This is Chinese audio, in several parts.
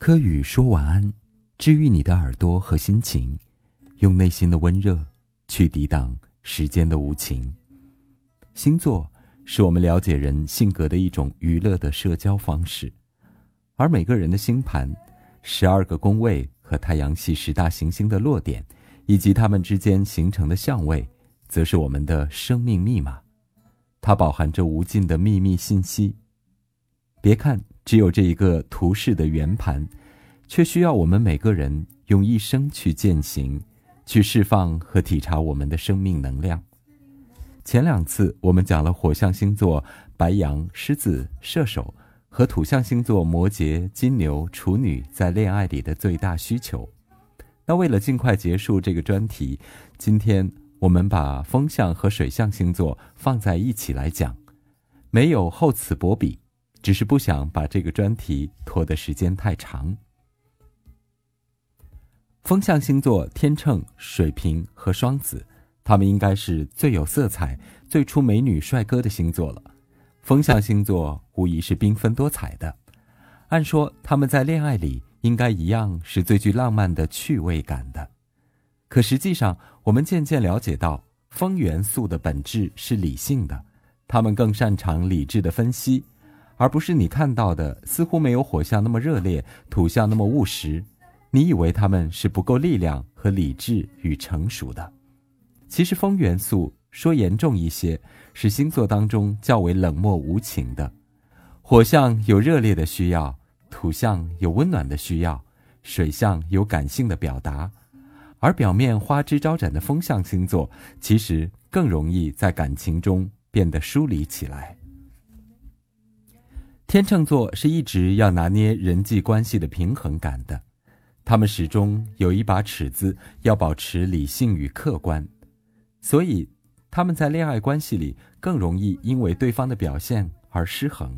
柯宇说晚安，治愈你的耳朵和心情，用内心的温热去抵挡时间的无情。星座是我们了解人性格的一种娱乐的社交方式，而每个人的星盘、十二个宫位和太阳系十大行星的落点，以及它们之间形成的相位，则是我们的生命密码。它饱含着无尽的秘密信息。别看。只有这一个图示的圆盘，却需要我们每个人用一生去践行，去释放和体察我们的生命能量。前两次我们讲了火象星座白羊、狮子、射手和土象星座摩羯、金牛、处女在恋爱里的最大需求。那为了尽快结束这个专题，今天我们把风象和水象星座放在一起来讲，没有厚此薄彼。只是不想把这个专题拖的时间太长。风象星座天秤、水瓶和双子，他们应该是最有色彩、最出美女帅哥的星座了。风象星座无疑是缤纷多彩的，按说他们在恋爱里应该一样是最具浪漫的趣味感的。可实际上，我们渐渐了解到，风元素的本质是理性的，他们更擅长理智的分析。而不是你看到的，似乎没有火象那么热烈，土象那么务实。你以为他们是不够力量和理智与成熟的，其实风元素说严重一些，是星座当中较为冷漠无情的。火象有热烈的需要，土象有温暖的需要，水象有感性的表达，而表面花枝招展的风象星座，其实更容易在感情中变得疏离起来。天秤座是一直要拿捏人际关系的平衡感的，他们始终有一把尺子，要保持理性与客观，所以他们在恋爱关系里更容易因为对方的表现而失衡。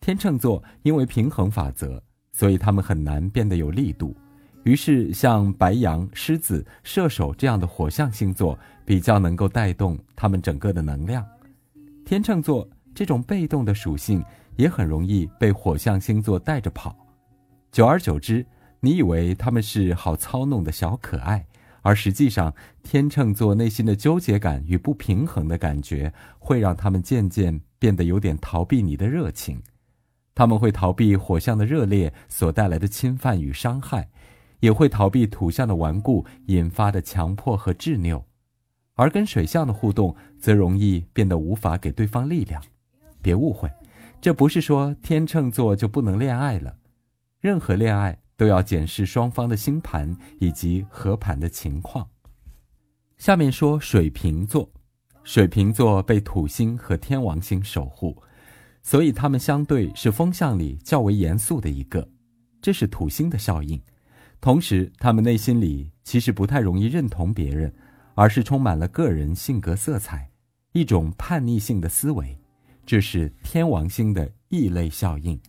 天秤座因为平衡法则，所以他们很难变得有力度，于是像白羊、狮子、射手这样的火象星座比较能够带动他们整个的能量。天秤座这种被动的属性。也很容易被火象星座带着跑，久而久之，你以为他们是好操弄的小可爱，而实际上，天秤座内心的纠结感与不平衡的感觉，会让他们渐渐变得有点逃避你的热情。他们会逃避火象的热烈所带来的侵犯与伤害，也会逃避土象的顽固引发的强迫和执拗，而跟水象的互动，则容易变得无法给对方力量。别误会。这不是说天秤座就不能恋爱了，任何恋爱都要检视双方的星盘以及合盘的情况。下面说水瓶座，水瓶座被土星和天王星守护，所以他们相对是风象里较为严肃的一个，这是土星的效应。同时，他们内心里其实不太容易认同别人，而是充满了个人性格色彩，一种叛逆性的思维。这是天王星的异类效应，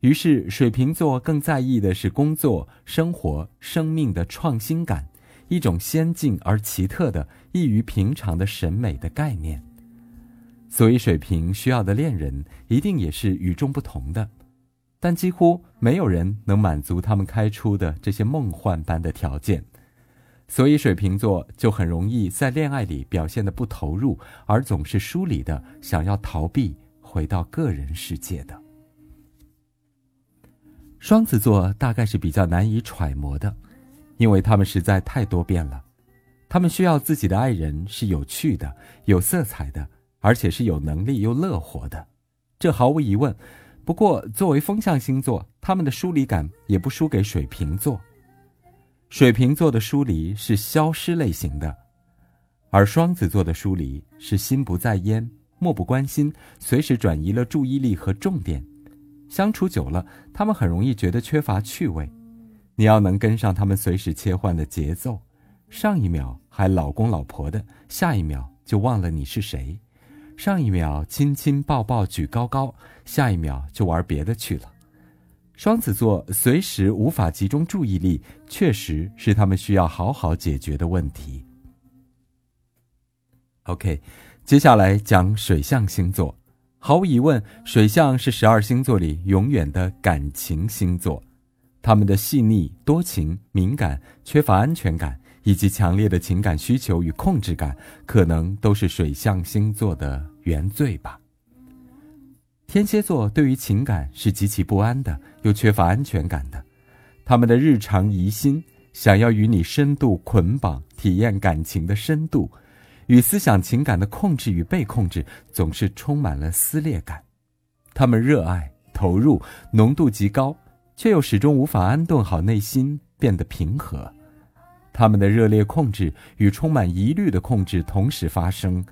于是水瓶座更在意的是工作、生活、生命的创新感，一种先进而奇特的、异于平常的审美的概念。所以水瓶需要的恋人一定也是与众不同的，但几乎没有人能满足他们开出的这些梦幻般的条件。所以水瓶座就很容易在恋爱里表现的不投入，而总是疏离的，想要逃避回到个人世界的。双子座大概是比较难以揣摩的，因为他们实在太多变了。他们需要自己的爱人是有趣的、有色彩的，而且是有能力又乐活的，这毫无疑问。不过作为风象星座，他们的疏离感也不输给水瓶座。水瓶座的疏离是消失类型的，而双子座的疏离是心不在焉、漠不关心，随时转移了注意力和重点。相处久了，他们很容易觉得缺乏趣味。你要能跟上他们随时切换的节奏，上一秒还老公老婆的，下一秒就忘了你是谁；上一秒亲亲抱抱举高高，下一秒就玩别的去了。双子座随时无法集中注意力，确实是他们需要好好解决的问题。OK，接下来讲水象星座。毫无疑问，水象是十二星座里永远的感情星座。他们的细腻、多情、敏感、缺乏安全感，以及强烈的情感需求与控制感，可能都是水象星座的原罪吧。天蝎座对于情感是极其不安的，又缺乏安全感的。他们的日常疑心，想要与你深度捆绑，体验感情的深度，与思想情感的控制与被控制，总是充满了撕裂感。他们热爱、投入，浓度极高，却又始终无法安顿好内心，变得平和。他们的热烈控制与充满疑虑的控制同时发生，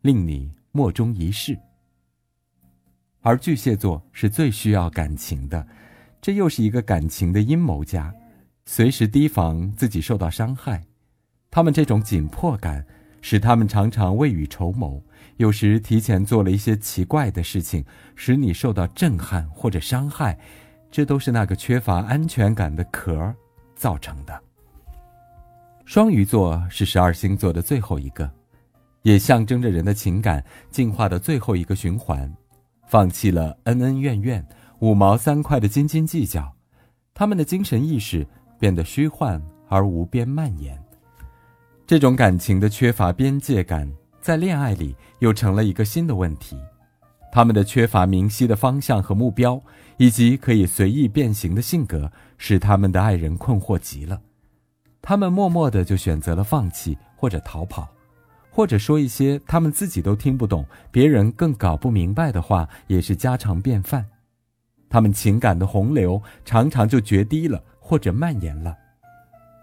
令你莫衷一是。而巨蟹座是最需要感情的。这又是一个感情的阴谋家，随时提防自己受到伤害。他们这种紧迫感，使他们常常未雨绸缪，有时提前做了一些奇怪的事情，使你受到震撼或者伤害。这都是那个缺乏安全感的壳造成的。双鱼座是十二星座的最后一个，也象征着人的情感进化的最后一个循环，放弃了恩恩怨怨。五毛三块的斤斤计较，他们的精神意识变得虚幻而无边蔓延。这种感情的缺乏边界感，在恋爱里又成了一个新的问题。他们的缺乏明晰的方向和目标，以及可以随意变形的性格，使他们的爱人困惑极了。他们默默的就选择了放弃或者逃跑，或者说一些他们自己都听不懂、别人更搞不明白的话，也是家常便饭。他们情感的洪流常常就决堤了，或者蔓延了，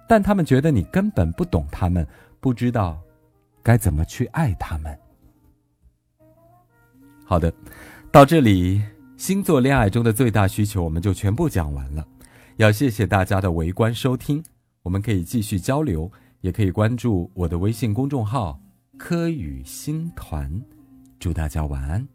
但他们觉得你根本不懂他们，不知道该怎么去爱他们。好的，到这里，星座恋爱中的最大需求我们就全部讲完了。要谢谢大家的围观收听，我们可以继续交流，也可以关注我的微信公众号“科宇星团”。祝大家晚安。